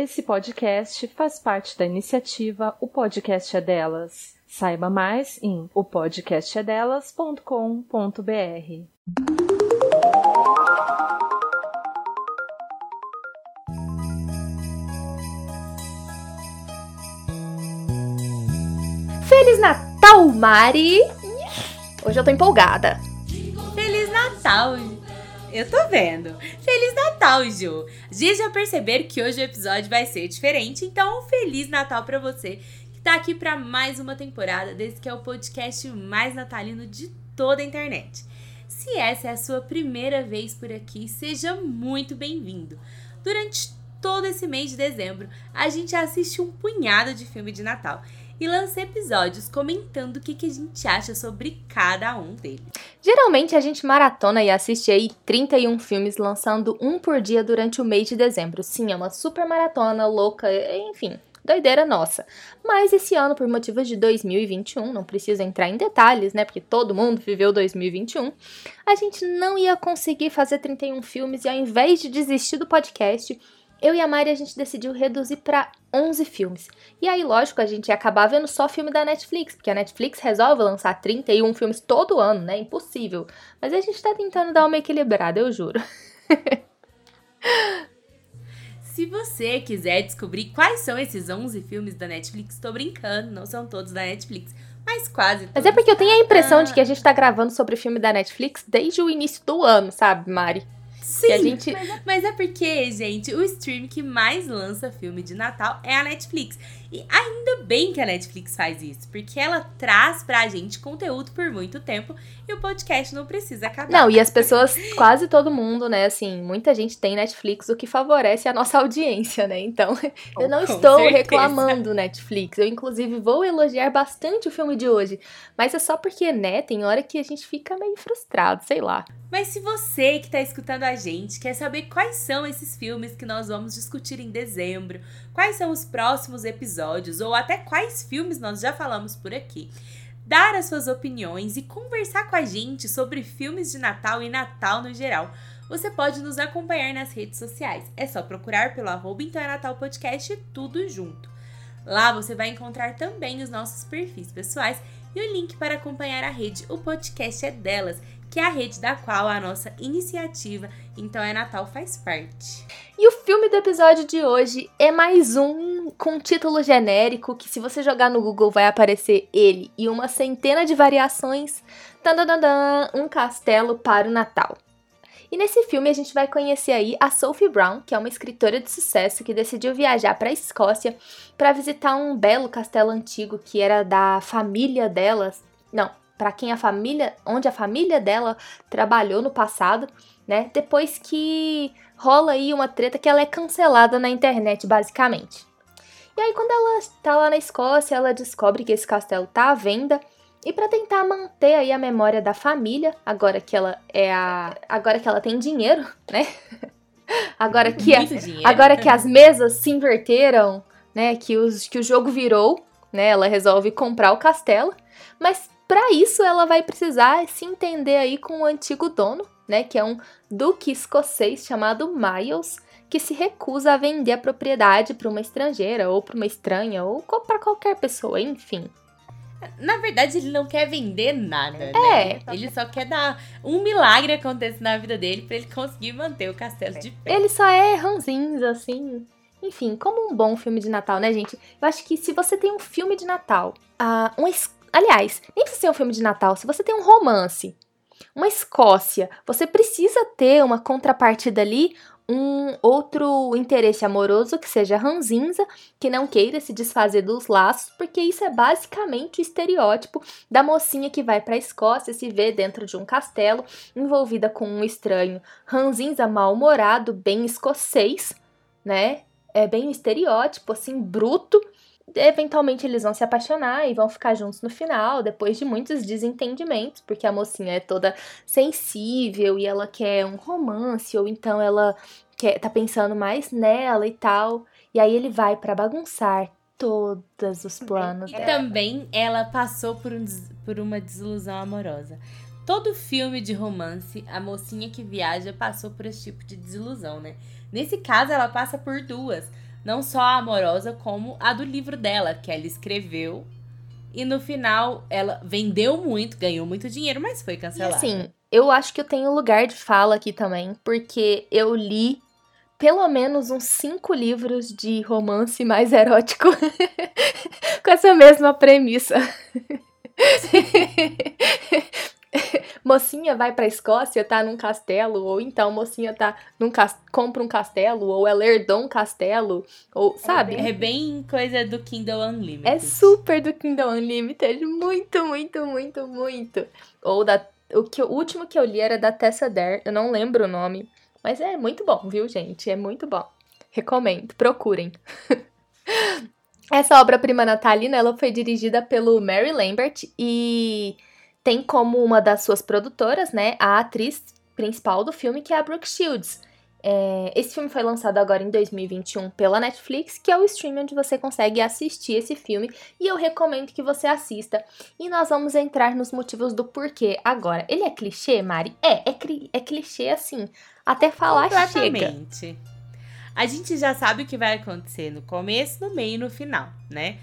Esse podcast faz parte da iniciativa O Podcast é Delas. Saiba mais em opodcastedelas.com.br. Feliz Natal, Mari! Hoje eu tô empolgada. Feliz Natal! Eu tô vendo. Feliz Natal, Ju! Vocês já perceberam que hoje o episódio vai ser diferente, então Feliz Natal pra você que tá aqui pra mais uma temporada desse que é o podcast mais natalino de toda a internet. Se essa é a sua primeira vez por aqui, seja muito bem-vindo. Durante todo esse mês de dezembro, a gente assiste um punhado de filme de Natal e lança episódios comentando o que, que a gente acha sobre cada um deles. Geralmente a gente maratona e assiste aí 31 filmes, lançando um por dia durante o mês de dezembro. Sim, é uma super maratona louca, enfim, doideira nossa. Mas esse ano, por motivos de 2021, não preciso entrar em detalhes, né? Porque todo mundo viveu 2021. A gente não ia conseguir fazer 31 filmes e ao invés de desistir do podcast, eu e a Mari a gente decidiu reduzir para 11 filmes. E aí, lógico, a gente ia acabar vendo só filme da Netflix, porque a Netflix resolve lançar 31 filmes todo ano, né? Impossível. Mas a gente tá tentando dar uma equilibrada, eu juro. Se você quiser descobrir quais são esses 11 filmes da Netflix, tô brincando, não são todos da Netflix, mas quase todos. Mas é porque eu tenho a impressão Ah. de que a gente tá gravando sobre filme da Netflix desde o início do ano, sabe, Mari? Sim, gente- mas, é, mas é porque, gente, o stream que mais lança filme de Natal é a Netflix. E ainda bem que a Netflix faz isso, porque ela traz pra gente conteúdo por muito tempo e o podcast não precisa acabar. Não, e as pessoas, quase todo mundo, né, assim, muita gente tem Netflix, o que favorece a nossa audiência, né? Então, eu não estou certeza. reclamando Netflix. Eu, inclusive, vou elogiar bastante o filme de hoje. Mas é só porque, né, tem hora que a gente fica meio frustrado, sei lá. Mas se você que tá escutando a gente quer saber quais são esses filmes que nós vamos discutir em dezembro, quais são os próximos episódios ou até quais filmes nós já falamos por aqui, dar as suas opiniões e conversar com a gente sobre filmes de Natal e Natal no geral, você pode nos acompanhar nas redes sociais. É só procurar pelo arroba Então é Natal Podcast tudo junto. Lá você vai encontrar também os nossos perfis pessoais e o link para acompanhar a rede O Podcast é Delas, que é a rede da qual a nossa iniciativa Então é Natal faz parte. E o filme do episódio de hoje é mais um com título genérico que se você jogar no Google vai aparecer ele e uma centena de variações. Tadadadã, um castelo para o Natal. E nesse filme a gente vai conhecer aí a Sophie Brown, que é uma escritora de sucesso que decidiu viajar para a Escócia para visitar um belo castelo antigo que era da família delas. Não, para quem a família, onde a família dela trabalhou no passado, né? Depois que rola aí uma treta que ela é cancelada na internet, basicamente. E aí, quando ela tá lá na Escócia, ela descobre que esse castelo tá à venda. E para tentar manter aí a memória da família, agora que ela é a. Agora que ela tem dinheiro, né? agora que, a- agora que as mesas se inverteram, né? Que, os, que o jogo virou, né? Ela resolve comprar o castelo. Mas para isso ela vai precisar se entender aí com o antigo dono, né? Que é um duque escocês chamado Miles, que se recusa a vender a propriedade para uma estrangeira ou para uma estranha ou para qualquer pessoa, enfim. Na verdade, ele não quer vender nada, É. né? Ele só quer dar um milagre acontecer na vida dele pra ele conseguir manter o castelo de pé. Ele só é ranzinza, assim. Enfim, como um bom filme de Natal, né, gente? Eu acho que se você tem um filme de Natal, ah, um es- aliás, nem precisa ser um filme de Natal, se você tem um romance, uma Escócia, você precisa ter uma contrapartida ali, um outro interesse amoroso que seja ranzinza, que não queira se desfazer dos laços, porque isso é basicamente o estereótipo da mocinha que vai pra Escócia, se vê dentro de um castelo, envolvida com um estranho ranzinza mal-humorado, bem escocês, né? É bem um estereótipo, assim, bruto. Eventualmente eles vão se apaixonar e vão ficar juntos no final, depois de muitos desentendimentos, porque a mocinha é toda sensível e ela quer um romance, ou então ela quer, tá pensando mais nela e tal. E aí ele vai pra bagunçar todos os planos E dela. também ela passou por, um por uma desilusão amorosa. Todo filme de romance, a mocinha que viaja passou por esse tipo de desilusão, né? Nesse caso, ela passa por duas. Não só a amorosa, como a do livro dela, que ela escreveu. E no final, ela vendeu muito, ganhou muito dinheiro, mas foi E cancelada. assim, eu acho que eu tenho lugar de fala aqui também, porque eu li pelo menos uns cinco livros de romance mais erótico com essa mesma premissa. mocinha vai pra Escócia, tá num castelo, ou então mocinha tá num cas- compra um castelo, ou ela herdou um castelo, ou sabe? É bem coisa do Kindle Unlimited. É super do Kingdom Unlimited, muito, muito, muito, muito. Ou da o que o último que eu li era da Tessa Dare, eu não lembro o nome, mas é muito bom, viu, gente? É muito bom. Recomendo, procurem. Essa obra-prima natalina, ela foi dirigida pelo Mary Lambert e tem como uma das suas produtoras, né, a atriz principal do filme, que é a Brooke Shields. É, esse filme foi lançado agora em 2021 pela Netflix, que é o stream onde você consegue assistir esse filme, e eu recomendo que você assista. E nós vamos entrar nos motivos do porquê agora. Ele é clichê, Mari? É, é, é clichê assim. Até falar chega. Completamente. A gente já sabe o que vai acontecer no começo, no meio e no final, né?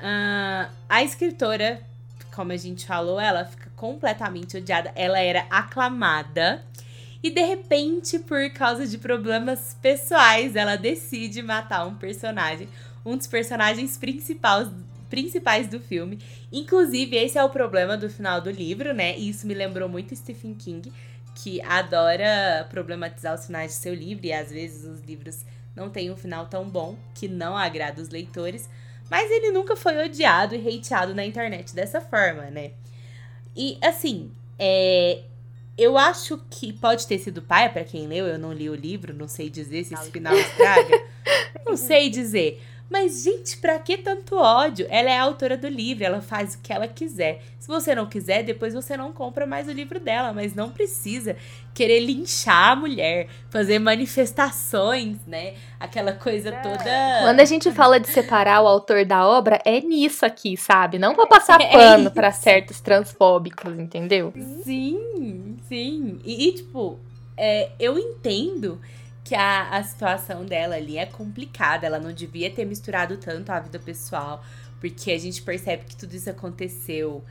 Ah, a escritora, como a gente falou, ela fica completamente odiada. Ela era aclamada. E de repente, por causa de problemas pessoais, ela decide matar um personagem. Um dos personagens principais, principais do filme. Inclusive, esse é o problema do final do livro, né? E isso me lembrou muito Stephen King que adora problematizar os finais de seu livro e às vezes os livros não têm um final tão bom que não agrada os leitores, mas ele nunca foi odiado e hateado na internet dessa forma, né? E assim, é, eu acho que pode ter sido pai para quem leu, eu não li o livro, não sei dizer se esse final estraga. não sei dizer. Mas, gente, pra que tanto ódio? Ela é a autora do livro, ela faz o que ela quiser. Se você não quiser, depois você não compra mais o livro dela, mas não precisa querer linchar a mulher, fazer manifestações, né? Aquela coisa toda. Quando a gente fala de separar o autor da obra, é nisso aqui, sabe? Não pra passar É pano isso. pra certos transfóbicos, entendeu? Sim, sim. E, e, tipo, é, eu entendo que a, a situação dela ali é complicada. Ela não devia ter misturado tanto a vida pessoal, porque a gente percebe que tudo isso aconteceu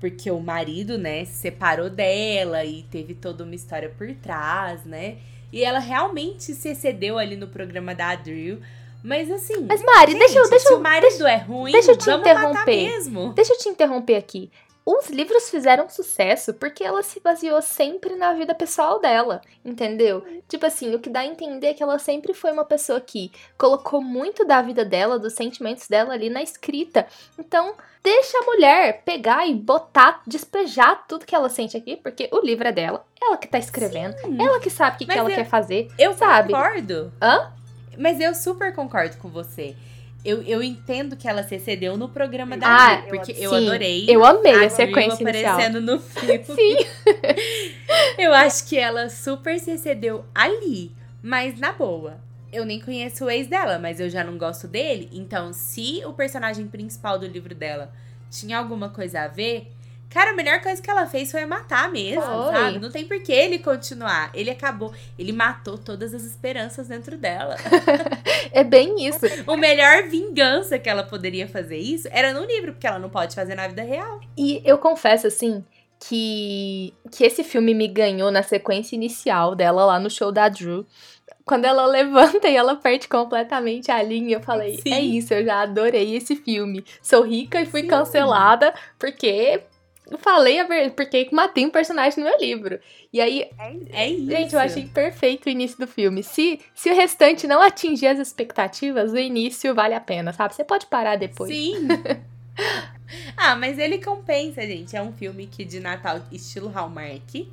porque o marido, né, se separou dela e teve toda uma história por trás, né? E ela realmente se excedeu ali no programa da Adriel. Mas assim. Mas, Mari, deixa eu- gente, deixa se o marido é ruim, deixa eu te interromper. mesmo. Deixa eu te interromper aqui. Os livros fizeram sucesso porque ela se baseou sempre na vida pessoal dela, entendeu? Tipo assim, o que dá a entender é que ela sempre foi uma pessoa que colocou muito da vida dela, dos sentimentos dela ali na escrita. Então, deixa a mulher pegar e botar, despejar tudo que ela sente aqui, porque o livro é dela, ela que tá escrevendo, ela que sabe o que, que ela eu- quer fazer. Eu Sabe? concordo. Hã? Mas eu super concordo com você. Eu, eu entendo que ela se excedeu no programa da Ah, porque eu adorei. Eu amei a Adriel sequência inicial. aparecendo no filme. Sim. Eu acho que ela super se excedeu ali. Mas na boa, eu nem conheço o ex dela, mas eu já não gosto dele. Então, se o personagem principal do livro dela tinha alguma coisa a ver, cara, a melhor coisa que ela fez foi matar mesmo, Foi. sabe? Não tem por que ele continuar. Ele acabou, ele matou todas as esperanças dentro dela. É bem isso. o melhor vingança que ela poderia fazer isso era no livro, porque ela não pode fazer na vida real. E eu confesso, assim, que, que esse filme me ganhou na sequência inicial dela lá no show da Drew. Quando ela levanta e ela perde completamente a linha, eu falei, Sim. é isso, eu já adorei esse filme. Sou rica e fui Sim. cancelada porque eu falei a verdade, porque matei um personagem no meu livro. E aí, É isso. gente, eu achei perfeito o início do filme. Se, se o restante não atingir as expectativas, o início vale a pena, sabe? Você pode parar depois. Sim. ah, mas ele compensa, gente. É um filme que de Natal estilo Hallmark.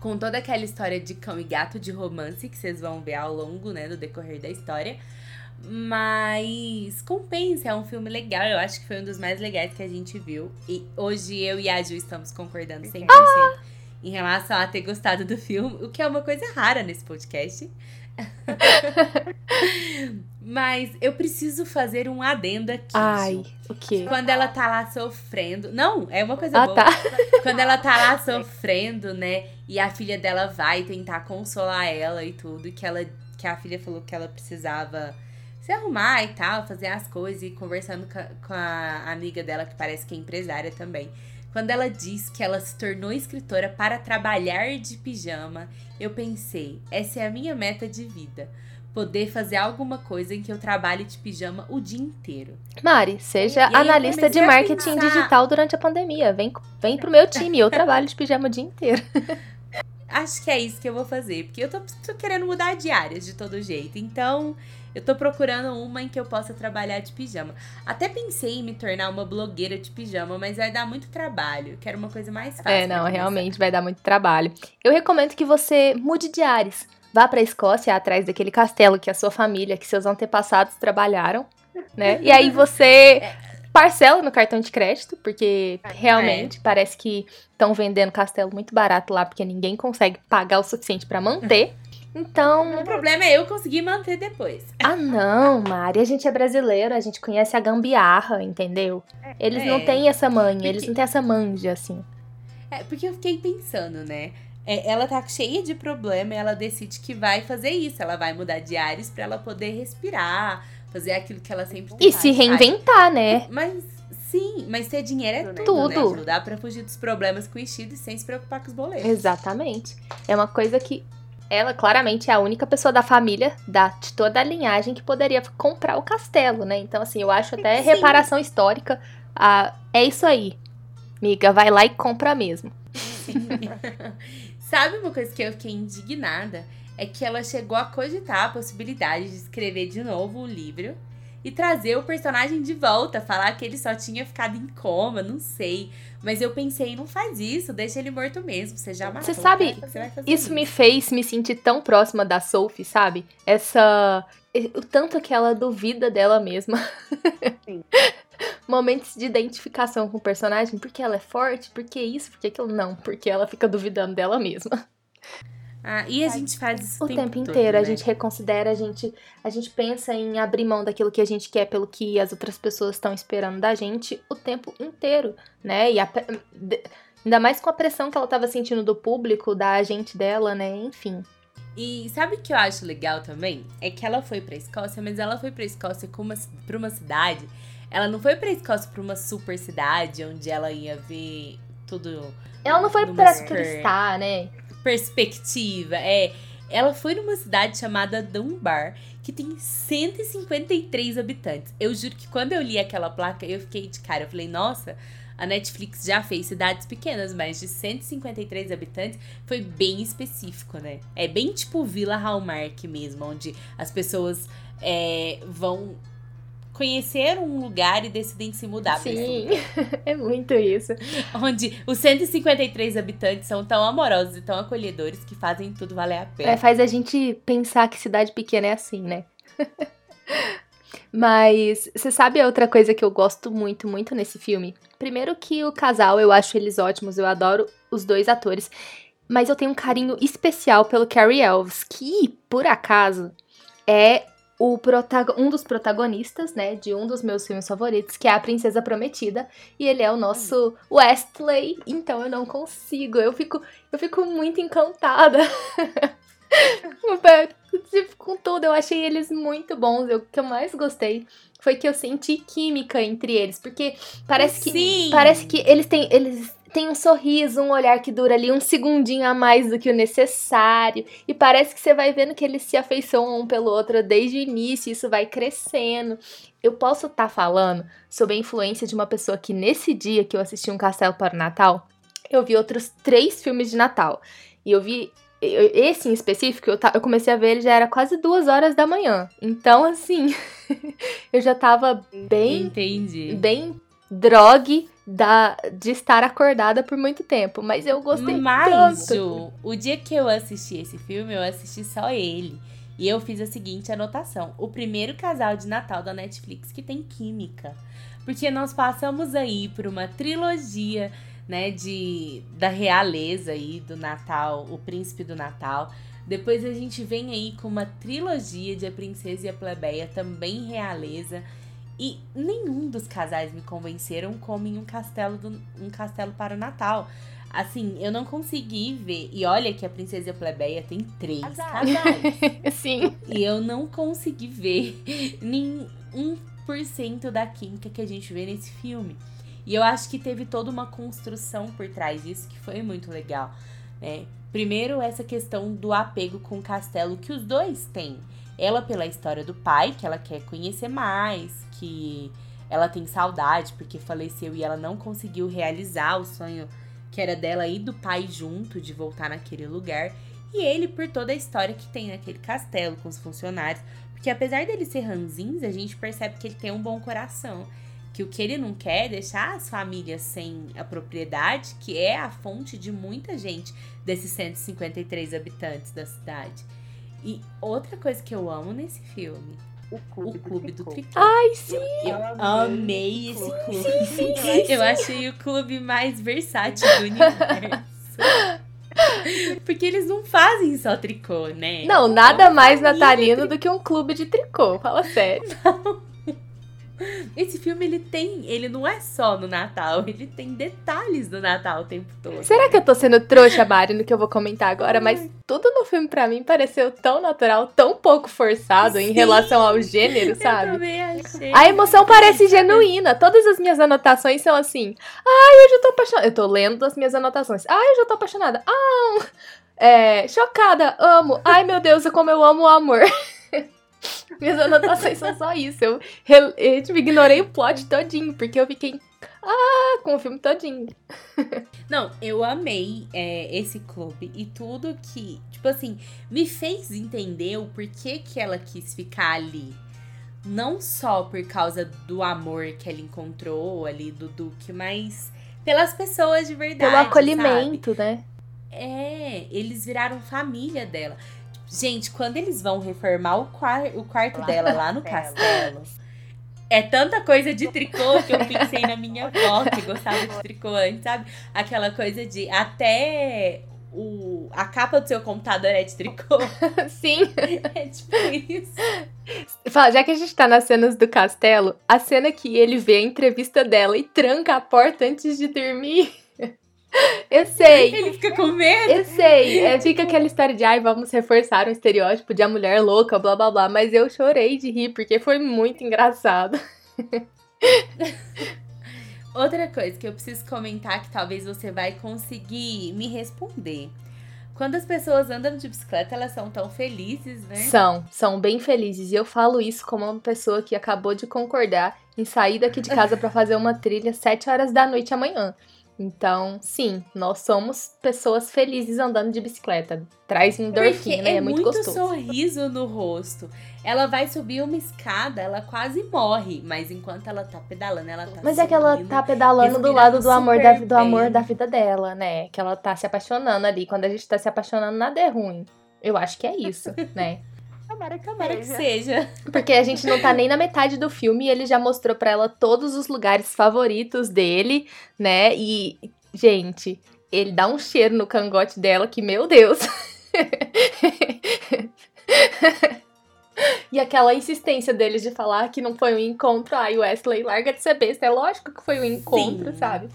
Com toda aquela história de cão e gato de romance que vocês vão ver ao longo, né, do decorrer da história. Mas compensa, é um filme legal. Eu acho que foi um dos mais legais que a gente viu. E hoje eu e a Ju estamos concordando 100% em relação a ter gostado do filme, o que é uma coisa rara nesse podcast. Mas eu preciso fazer um adendo aqui. Ai, o quê? Quando ela tá lá sofrendo. Não, é uma coisa Ah, boa. tá. Quando ela tá lá sofrendo, né? E a filha dela vai tentar consolar ela e tudo. Que, ela, que a filha falou que ela precisava. Se arrumar e tal, fazer as coisas e conversando com a, amiga dela, que parece que é empresária também. Quando ela diz que ela se tornou escritora para trabalhar de pijama, eu pensei, essa é a minha meta de vida. Poder fazer alguma coisa em que eu trabalhe de pijama o dia inteiro. Mari, seja analista de marketing digital durante a pandemia. Vem, vem pro meu time, eu trabalho de pijama o dia inteiro. Acho que é isso que eu vou fazer, porque eu tô, tô querendo mudar de áreas de todo jeito. Então, eu tô procurando uma em que eu possa trabalhar de pijama. Até pensei em me tornar uma blogueira de pijama, mas vai dar muito trabalho. Quero uma coisa mais fácil. É, não, realmente vai dar muito trabalho. Eu recomendo que você mude de áreas. Vá pra Escócia atrás daquele castelo que a sua família, que seus antepassados trabalharam, né? E aí você parcela no cartão de crédito, porque realmente é. parece que estão vendendo castelo muito barato lá, porque ninguém consegue pagar o suficiente para manter. Então. O problema é eu conseguir manter depois. Ah, não, Mari. A gente é brasileiro, a gente conhece a gambiarra, entendeu? Eles é, não têm essa manha, porque... eles não têm essa manja, assim. É, porque eu fiquei pensando, né? É, ela tá cheia de problema e ela decide que vai fazer isso. Ela vai mudar de ares pra ela poder respirar, fazer aquilo que ela sempre E se reinventar, né? Mas sim, mas ter dinheiro é tudo, né, tudo. Né? Dá pra fugir dos problemas com o estilo e sem se preocupar com os boletos. Exatamente. É uma coisa que ela claramente é a única pessoa da família, da, de toda a linhagem, que poderia comprar o castelo, né? Então, assim, eu acho até Sim. reparação histórica. Ah, é isso aí. Miga, vai lá e compra mesmo. Sabe uma coisa que eu fiquei indignada? É que ela chegou a cogitar a possibilidade de escrever de novo o livro e trazer o personagem de volta, falar que ele só tinha ficado em coma, não sei. Mas eu pensei, não faz isso, deixa ele morto mesmo, você já matou. Você sabe, você isso, isso me fez me sentir tão próxima da Sophie, sabe? Essa o tanto que ela duvida dela mesma. Sim. Momentos de identificação com o personagem, porque ela é forte, porque isso, porque aquilo não, porque ela fica duvidando dela mesma. Ah, e a gente faz isso o tempo, tempo inteiro. Todo, né? A gente reconsidera, a gente, a gente pensa em abrir mão daquilo que a gente quer pelo que as outras pessoas estão esperando da gente o tempo inteiro, né? E a, ainda mais com a pressão que ela estava sentindo do público, da agente dela, né? Enfim. E sabe o que eu acho legal também? É que ela foi pra Escócia, mas ela foi pra Escócia com uma, pra uma cidade. Ela não foi pra Escócia pra uma super cidade onde ela ia ver tudo. Ela não foi pra turistar, né? Perspectiva. É, ela foi numa cidade chamada Dunbar, que tem 153 habitantes. Eu juro que quando eu li aquela placa, eu fiquei de cara. Eu falei, nossa, a Netflix já fez cidades pequenas, mas de 153 habitantes foi bem específico, né? É bem tipo Vila Hallmark mesmo, onde as pessoas é, vão conhecer um lugar e decidem se mudar Sim, é muito isso. Onde os 153 habitantes são tão amorosos e tão acolhedores que fazem tudo valer a pena. É, faz a gente pensar que cidade pequena é assim, né? Mas você sabe outra coisa que eu gosto muito, muito nesse filme? Primeiro que o casal, eu acho eles ótimos, eu adoro os dois atores. Mas eu tenho um carinho especial pelo Carrie Elves, que, por acaso, é o um dos protagonistas, né, de um dos meus filmes favoritos, que é A Princesa Prometida, e ele é o nosso Westley, então eu não consigo, eu fico, eu fico muito encantada. Com tudo, eu achei eles muito bons. o que eu mais gostei foi que eu senti química entre eles, porque parece que Sim. parece que eles têm eles tem um sorriso, um olhar que dura ali um segundinho a mais do que o necessário. E parece que você vai vendo que eles se afeiçoam um pelo outro desde o início, isso vai crescendo. Eu posso estar tá falando sobre a influência de uma pessoa que nesse dia que eu assisti um Castelo para o Natal, eu vi outros três filmes de Natal. E eu vi esse em específico, eu, eu, comecei a ver ele já era quase duas horas da manhã. Então, assim, eu já tava bem. Entendi. Bem drogue da, de estar acordada por muito tempo, mas eu gostei mas, tanto. Ju, o dia que eu assisti esse filme, eu assisti só ele. E eu fiz a seguinte anotação: o primeiro casal de Natal da Netflix que tem química. Porque nós passamos aí por uma trilogia, né, de da realeza aí do Natal, o príncipe do Natal. Depois a gente vem aí com uma trilogia de A Princesa e a Plebeia, também realeza. E nenhum dos casais me convenceram como em um castelo, do, um castelo para o Natal. Assim, eu não consegui ver. E olha que a Princesa Plebeia tem três Casais. Sim. e eu não consegui ver nem 1% da química que a gente vê nesse filme. E eu acho que teve toda uma construção por trás disso que foi muito legal. Né? Primeiro, essa questão do apego com o castelo que os dois têm. Ela pela história do pai, que ela quer conhecer mais, que ela tem saudade porque faleceu e ela não conseguiu realizar o sonho que era dela e do pai junto, de voltar naquele lugar. E ele por toda a história que tem naquele castelo com os funcionários. Porque apesar dele ser ranzinza, a gente percebe que ele tem um bom coração. Que o que ele não quer é deixar as famílias sem a propriedade, que é a fonte de muita gente desses 153 habitantes da cidade. E outra coisa que eu amo nesse filme, O clube, o Clube do Tricô. Ai, sim. Eu Eu amei amei esse clube. clube. Eu achei o clube mais versátil do universo. Porque eles não fazem só tricô, né? Não, nada mais natalino do que um clube de tricô. Fala sério. Esse filme ele tem, ele não é só no Natal, ele tem detalhes do Natal o tempo todo. Será que eu tô sendo trouxa, Mari, no que eu vou comentar agora? Mas tudo no filme, pra mim, pareceu tão natural, tão pouco forçado em Sim. relação ao gênero, Eu sabe? também achei. A emoção parece genuína. Todas as minhas anotações são assim. Ai, hoje eu tô apaixonada. Eu tô lendo as minhas anotações. Ai, hoje eu tô apaixonada. Ah, é, chocada, amo. Ai, meu Deus, como eu amo o amor. minhas anotações são só isso. Eu, eu tipo, ignorei o plot todinho, porque eu fiquei. Ah, com o filme todinho. Não, eu amei é, esse clube e tudo que, tipo assim, me fez entender o porquê que ela quis ficar ali. Não só por causa do amor que ela encontrou ali do Duque, mas pelas pessoas de verdade. Pelo sabe? acolhimento, né? É, eles viraram família dela. Gente, quando eles vão reformar o, quar- o quarto Lá dela lá no castelo. castelo, é tanta coisa de tricô que eu pensei na minha avó que gostava de tricô antes, sabe? Aquela coisa de até o, a capa do seu computador é de tricô. Sim. É tipo isso. Fala, já que a gente tá nas cenas do castelo, a cena que ele vê a entrevista dela e tranca a porta antes de dormir. Eu sei, Ele fica com medo. eu sei. É, fica aquela história de, ai, vamos reforçar o estereótipo de a mulher louca, blá blá blá. Mas eu chorei de rir, porque foi muito engraçado. Outra coisa que eu preciso comentar que talvez você vai conseguir me responder. Quando as pessoas andam de bicicleta, elas são tão felizes, né? São, são bem felizes. E eu falo isso como uma pessoa que acabou de concordar em sair daqui de casa pra fazer uma trilha 7 horas da noite amanhã. Então, sim, nós somos pessoas felizes andando de bicicleta. Traz endorfina e é é muito, muito gostoso. sorriso no rosto. Ela vai subir uma escada, ela quase morre, mas enquanto ela tá pedalando, ela tá Mas é que ela tá pedalando do lado do amor da, do amor da vida dela, né? Que ela tá se apaixonando ali. Quando a gente tá se apaixonando, nada é ruim. Eu acho que é isso, né? Tomara que Tomara que seja. seja. Porque a gente não tá nem na metade do filme e ele já mostrou pra ela todos os lugares favoritos dele, né? E, gente, ele dá um cheiro no cangote dela que, meu Deus. e aquela insistência deles de falar que não foi um encontro. Ai, Wesley, larga de ser besta. É lógico que foi um encontro, Sim. sabe?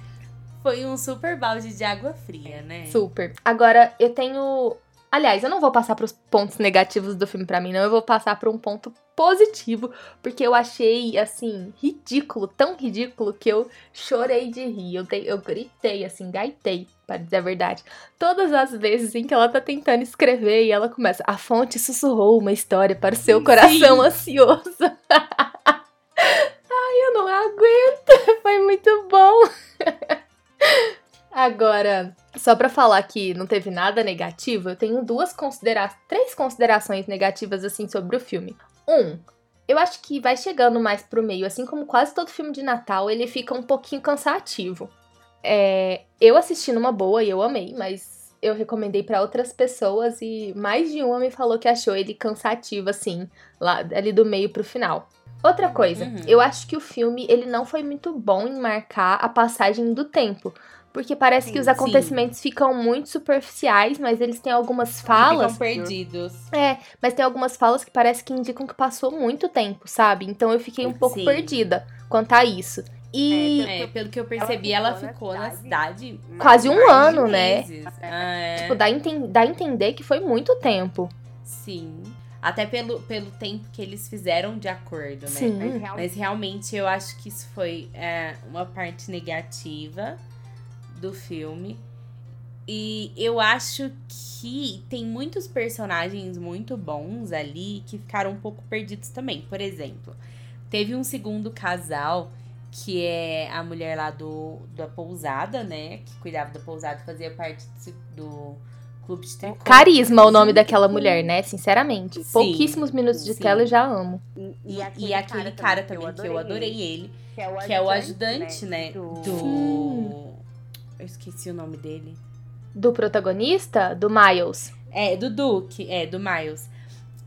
Foi um super balde de água fria, né? Super. Agora, eu tenho. Aliás, eu não vou passar pros pontos negativos do filme pra mim, não. Eu vou passar pra um ponto positivo, porque eu achei, assim, ridículo, tão ridículo que eu chorei de rir. Eu, dei, eu gritei, assim, gaitei, pra dizer a verdade. Todas as vezes em que ela tá tentando escrever e ela começa. A fonte sussurrou uma história para o seu coração ansioso. Ai, eu não aguento. Foi muito bom. Agora, só pra falar que não teve nada negativo, eu tenho duas considera três considerações negativas assim sobre o filme. Um, eu acho que vai chegando mais pro meio, assim como quase todo filme de Natal, ele fica um pouquinho cansativo. É, eu assisti numa boa e eu amei, mas eu recomendei pra outras pessoas e mais de uma me falou que achou ele cansativo assim, lá ali do meio pro final. Outra coisa, Uhum. eu acho que o filme ele não foi muito bom em marcar a passagem do tempo. Porque parece que os Sim. acontecimentos ficam muito superficiais, mas eles têm algumas falas. Ficam perdidos. É, mas tem algumas falas que parece que indicam que passou muito tempo, sabe? Então eu fiquei um pouco Sim. perdida quanto a isso. E É, pelo que eu percebi, ela ficou na cidade Quase um ano, né? Ah, é. tipo, dá enten- dá a entender que foi muito tempo. Sim. Até pelo, pelo tempo que eles fizeram de acordo, né? Sim. Mas realmente eu acho que isso foi é, uma parte negativa do filme. E eu acho que tem muitos personagens muito bons ali que ficaram um pouco perdidos também. Por exemplo, teve um segundo casal que é a mulher lá do da pousada, né? Que cuidava da pousada, fazia parte do, do clube de tricô. Carisma o nome daquela mulher, né? Sinceramente. Sim, Pouquíssimos minutos de sim. tela e já amo. E, e aquele cara também, que eu adorei ele, que é o ajudante, né? Do. Eu esqueci o nome dele. Do protagonista, do Miles. É, do Duke, é, do Miles.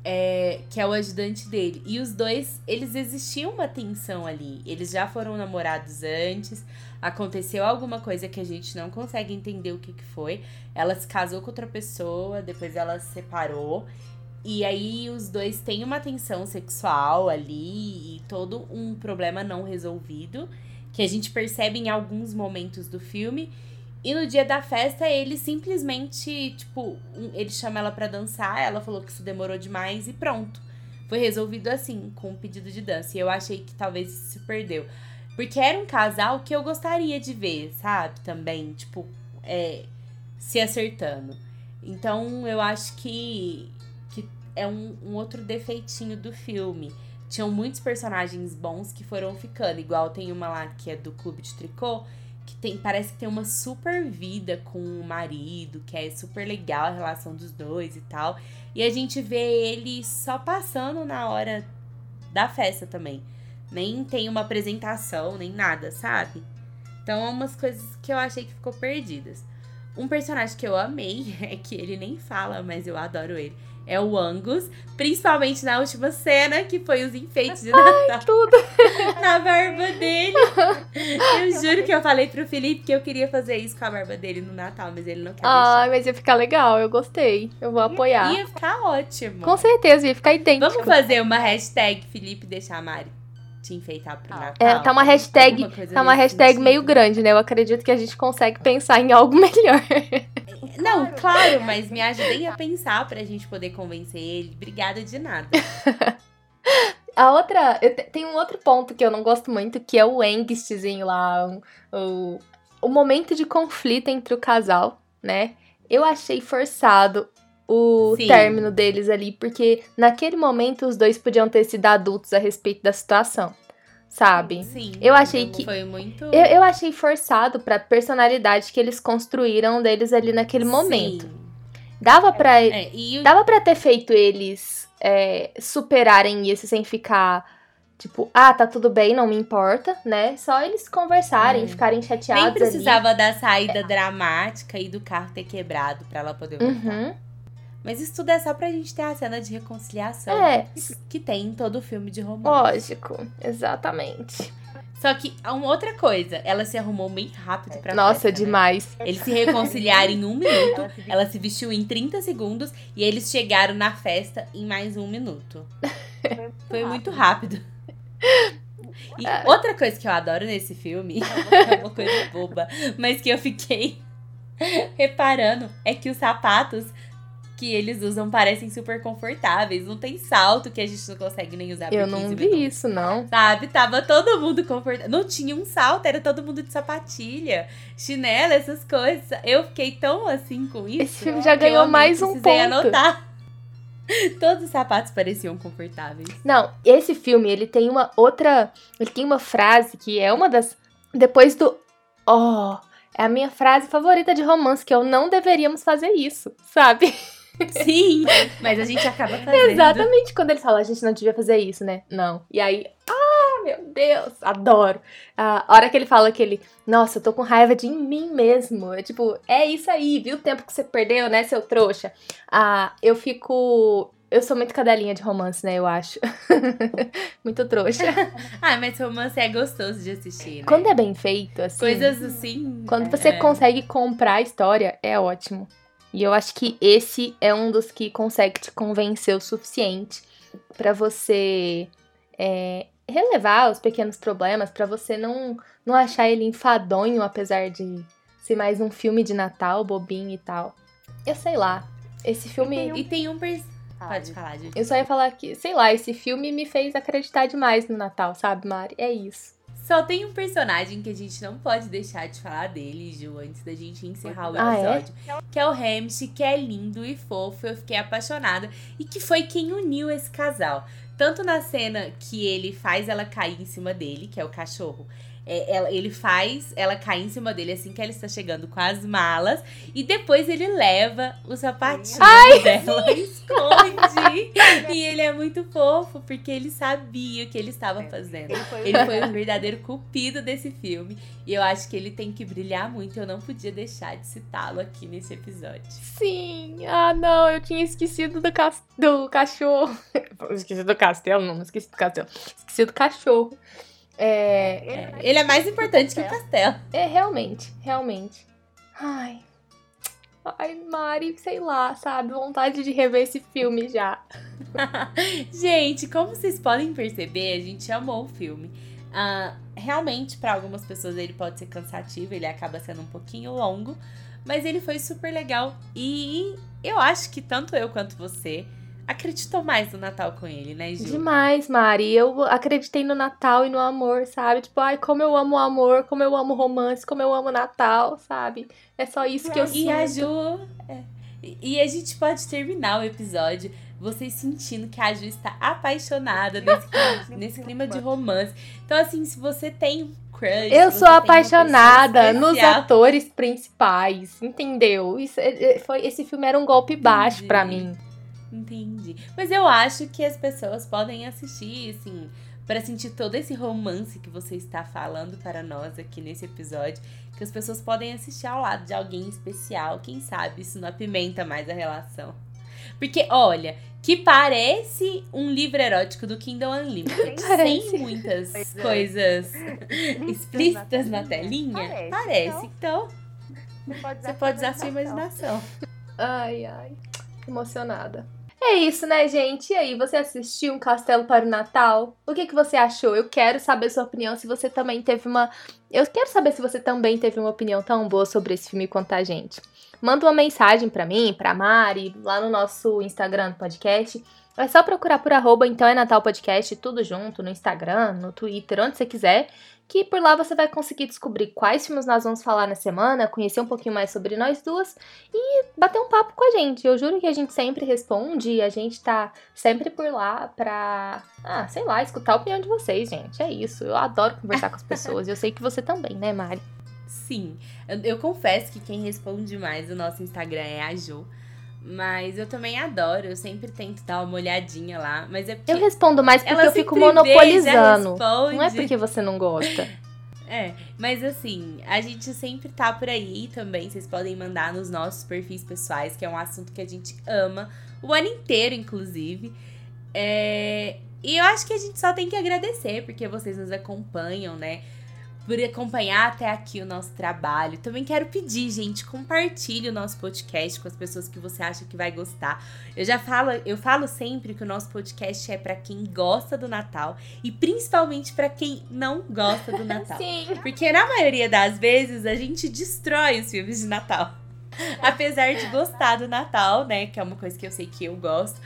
É, que é o ajudante dele. E os dois, eles existiam uma tensão ali. Eles já foram namorados antes. Aconteceu alguma coisa que a gente não consegue entender o que, que foi. Ela se casou com outra pessoa, depois ela se separou. E aí os dois têm uma tensão sexual ali e todo um problema não resolvido. Que a gente percebe em alguns momentos do filme. E no dia da festa, ele simplesmente, tipo, ele chama ela pra dançar, ela falou que isso demorou demais e pronto. Foi resolvido assim, com um pedido de dança. E eu achei que talvez se perdeu. Porque era um casal que eu gostaria de ver, sabe? Também, tipo, é, se acertando. Então, eu acho que, que é um, um outro defeitinho do filme. Tinham muitos personagens bons que foram ficando. Igual tem uma lá que é do Clube de Tricô, que tem, parece que tem uma super vida com o marido, que é super legal a relação dos dois e tal. E a gente vê ele só passando na hora da festa também. Nem tem uma apresentação, nem nada, sabe? Então, é umas coisas que eu achei que ficou perdidas. Um personagem que eu amei, é que ele nem fala, mas eu adoro ele. É o Angus, principalmente na última cena, que foi os enfeites de Natal Tudo. na barba dele. Eu juro que eu falei pro Felipe que eu queria fazer isso com a barba dele no Natal, mas ele não quer Ai, mas ia ficar legal, eu gostei. Eu vou apoiar. Ia ficar ótimo. Com certeza, ia ficar idêntico. Vamos fazer uma hashtag Felipe deixar a Mari te enfeitar pro Natal. É, tá uma hashtag, tá uma hashtag sentido. meio grande, né? Eu acredito que a gente consegue pensar em algo melhor. Não, claro, mas me ajudem a pensar pra gente poder convencer ele. Obrigada de nada. A outra, tem um outro ponto que eu não gosto muito, que é o angstzinho lá, o, o, o momento de conflito entre o casal, né? Eu achei forçado o Sim. término deles ali, porque naquele momento os dois podiam ter sido adultos a respeito da situação, sabe? Sim. Eu achei que- Foi muito. Eu, eu achei forçado pra personalidade que eles construíram deles ali naquele momento. Sim. Dava pra, É, e o dava pra ter feito eles é, superarem isso sem ficar tipo, ah, tá tudo bem, não me importa, né? Só eles conversarem, Hum. ficarem chateados Nem ali. precisava da saída dramática e do carro ter quebrado pra ela poder voltar. Uhum. Mas isso tudo é só pra gente ter a cena de reconciliação É, que tem em todo filme de romance. lógico, exatamente. Só que, uma outra coisa, ela se arrumou bem rápido pra Nossa, festa, né? demais. Eles se reconciliaram em um minuto, ela se vestiu em 30 segundos e eles chegaram na festa em mais um minuto. Foi muito rápido. E outra coisa que eu adoro nesse filme, é uma coisa boba, mas que eu fiquei reparando, é que os sapatos que eles usam parecem super confortáveis. Não tem salto que a gente não consegue nem usar Eu por 15 não vi minutos. isso, não. Sabe? Tava todo mundo confortável. Não tinha um salto, era todo mundo de sapatilha, chinelo, essas coisas. Eu fiquei tão assim com isso. Esse filme já eu ganhou amei, mais um ponto. anotar. Todos os sapatos pareciam confortáveis. Não, esse filme, ele tem uma outra. Ele tem uma frase que é uma das. Depois do. Oh! É a minha frase favorita de romance, que o não deveríamos fazer isso, sabe? Sim, mas a gente acaba fazendo. Exatamente quando ele fala, a gente não devia fazer isso, né? Não. E aí, ah, meu Deus, adoro. A hora que ele fala que ele, nossa, eu tô com raiva de mim mesmo. É tipo, é isso aí, viu o tempo que você perdeu, né, seu trouxa? Ah, eu fico. Eu sou muito cadelinha de romance, né, eu acho. muito trouxa. Ah, mas romance é gostoso de assistir, né? Quando é bem feito, assim. Coisas assim. Quando você é. consegue comprar a história, é ótimo. E eu acho que esse é um dos que consegue te convencer o suficiente pra você é, relevar os pequenos problemas para você não, não achar ele enfadonho, apesar de ser mais um filme de Natal, bobinho e tal. Eu sei lá. Esse filme. E tem um. Pers... Pode falar, gente. Eu só ia falar que, sei lá, esse filme me fez acreditar demais no Natal, sabe, Mari? É isso. Só tem um personagem que a gente não pode deixar de falar dele, Ju, antes da gente encerrar o Ah, é? episódio. Que é o Hamish, que é lindo e fofo. Eu fiquei apaixonada. E que foi quem uniu esse casal. Tanto na cena que ele faz ela cair em cima dele, que é o cachorro. É, ela- ele faz ela cair em cima dele assim que ela está chegando com as malas. E depois ele leva o sapatinho dela e esconde. e ele é muito fofo, porque ele sabia o que ele estava fazendo. Ele foi, Ele foi o verdadeiro cupido desse filme. E eu acho que ele tem que brilhar muito. Eu não podia deixar de citá-lo aqui nesse episódio. Sim! Ah, não, eu tinha esquecido do, cas- do cachorro. esqueci do castelo, não esqueci do castelo. Esqueci do cachorro. É, É, ele é mais importante que o castelo. é realmente, realmente. Ai. Ai, Mari, sei lá, sabe? Vontade de rever esse filme já. Gente, como vocês podem perceber, a gente amou o filme. Ah, realmente, para algumas pessoas ele pode ser cansativo, ele acaba sendo um pouquinho longo, mas ele foi super legal. E eu acho que tanto eu quanto você acreditou mais no Natal com ele, né, Ju? Demais, Mari. Eu acreditei no Natal e no amor, sabe? Tipo, ai, como eu amo o amor, como eu amo romance, como eu amo Natal, sabe? É só isso que eu E a sinto. Ju. é. E a gente pode terminar o episódio vocês sentindo que a Ju está apaixonada nesse clima, nesse clima de romance. Então, assim, se você tem um crush. Eu sou apaixonada nos especial, atores principais, entendeu? Isso, é- é- foi, esse filme era um golpe baixo pra Entendi. mim. Entendi. Mas eu acho que as pessoas podem assistir, assim, para sentir todo esse romance que você está falando para nós aqui nesse episódio. Que as pessoas podem assistir ao lado de alguém especial. Quem sabe isso não apimenta mais a relação. Porque, olha, que parece um livro erótico do Kingdom Unlimited. Parece. Sem muitas Pois é. coisas Explícitas explícitas na telinha. Parece. Parece. Então, Você pode você pode usar a sua imaginação. Ai, ai. Emocionada. É isso, né, gente? E aí, você assistiu Um Castelo para o Natal? O que, que você achou? Eu quero saber sua opinião, se você também teve uma... Eu quero saber se você também teve uma opinião tão boa sobre esse filme quanto a gente. Manda uma mensagem pra mim, pra Mari, lá no nosso Instagram do podcast. É só procurar por arroba, então é Natal Podcast, tudo junto, no Instagram, no Twitter, onde você quiser. Que por lá você vai conseguir descobrir quais filmes nós vamos falar na semana, conhecer um pouquinho mais sobre nós duas bater um papo com a gente. Eu juro que a gente sempre responde, a gente tá sempre por lá pra, ah, sei lá, escutar a opinião de vocês, gente. É isso. Eu adoro conversar com as pessoas. e Eu sei que você também, né, Mari? Sim, eu, eu confesso que quem responde mais o nosso Instagram é a Ju. Mas eu também adoro, eu sempre tento dar uma olhadinha lá. Mas é porque Eu respondo mais porque eu fico vê, monopolizando. responde. Não é porque você não gosta. É, mas assim, a gente sempre tá por aí também. Vocês podem mandar nos nossos perfis pessoais, que é um assunto que a gente ama o ano inteiro, inclusive. É, E eu acho que a gente só tem que agradecer, porque vocês nos acompanham, né? Por acompanhar até aqui o nosso trabalho. Também quero pedir, gente, compartilhe o nosso podcast com as pessoas que você acha que vai gostar. Eu já falo, eu falo sempre que o nosso podcast é pra quem gosta do Natal e principalmente pra quem não gosta do Natal. Sim. Porque na maioria das vezes a gente destrói os filmes de Natal. Apesar de gostar do Natal, né? Que é uma coisa que eu sei que eu gosto.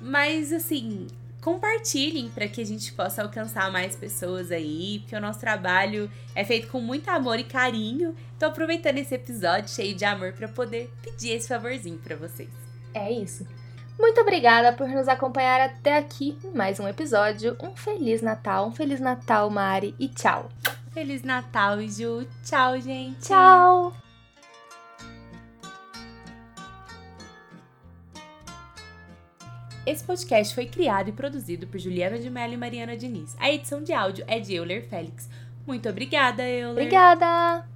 Mas assim, compartilhem para que a gente possa alcançar mais pessoas aí, porque o nosso trabalho é feito com muito amor e carinho. Tô aproveitando esse episódio cheio de amor para poder pedir esse favorzinho para vocês. É isso. Muito obrigada por nos acompanhar até aqui em mais um episódio. Um Feliz Natal, um Feliz Natal, Mari, e tchau. Feliz Natal, Ju. Tchau, gente. Tchau! Esse podcast foi criado e produzido por Juliana de Mello e Mariana Diniz. A edição de áudio é de Euler Félix. Muito obrigada, Euler. Obrigada!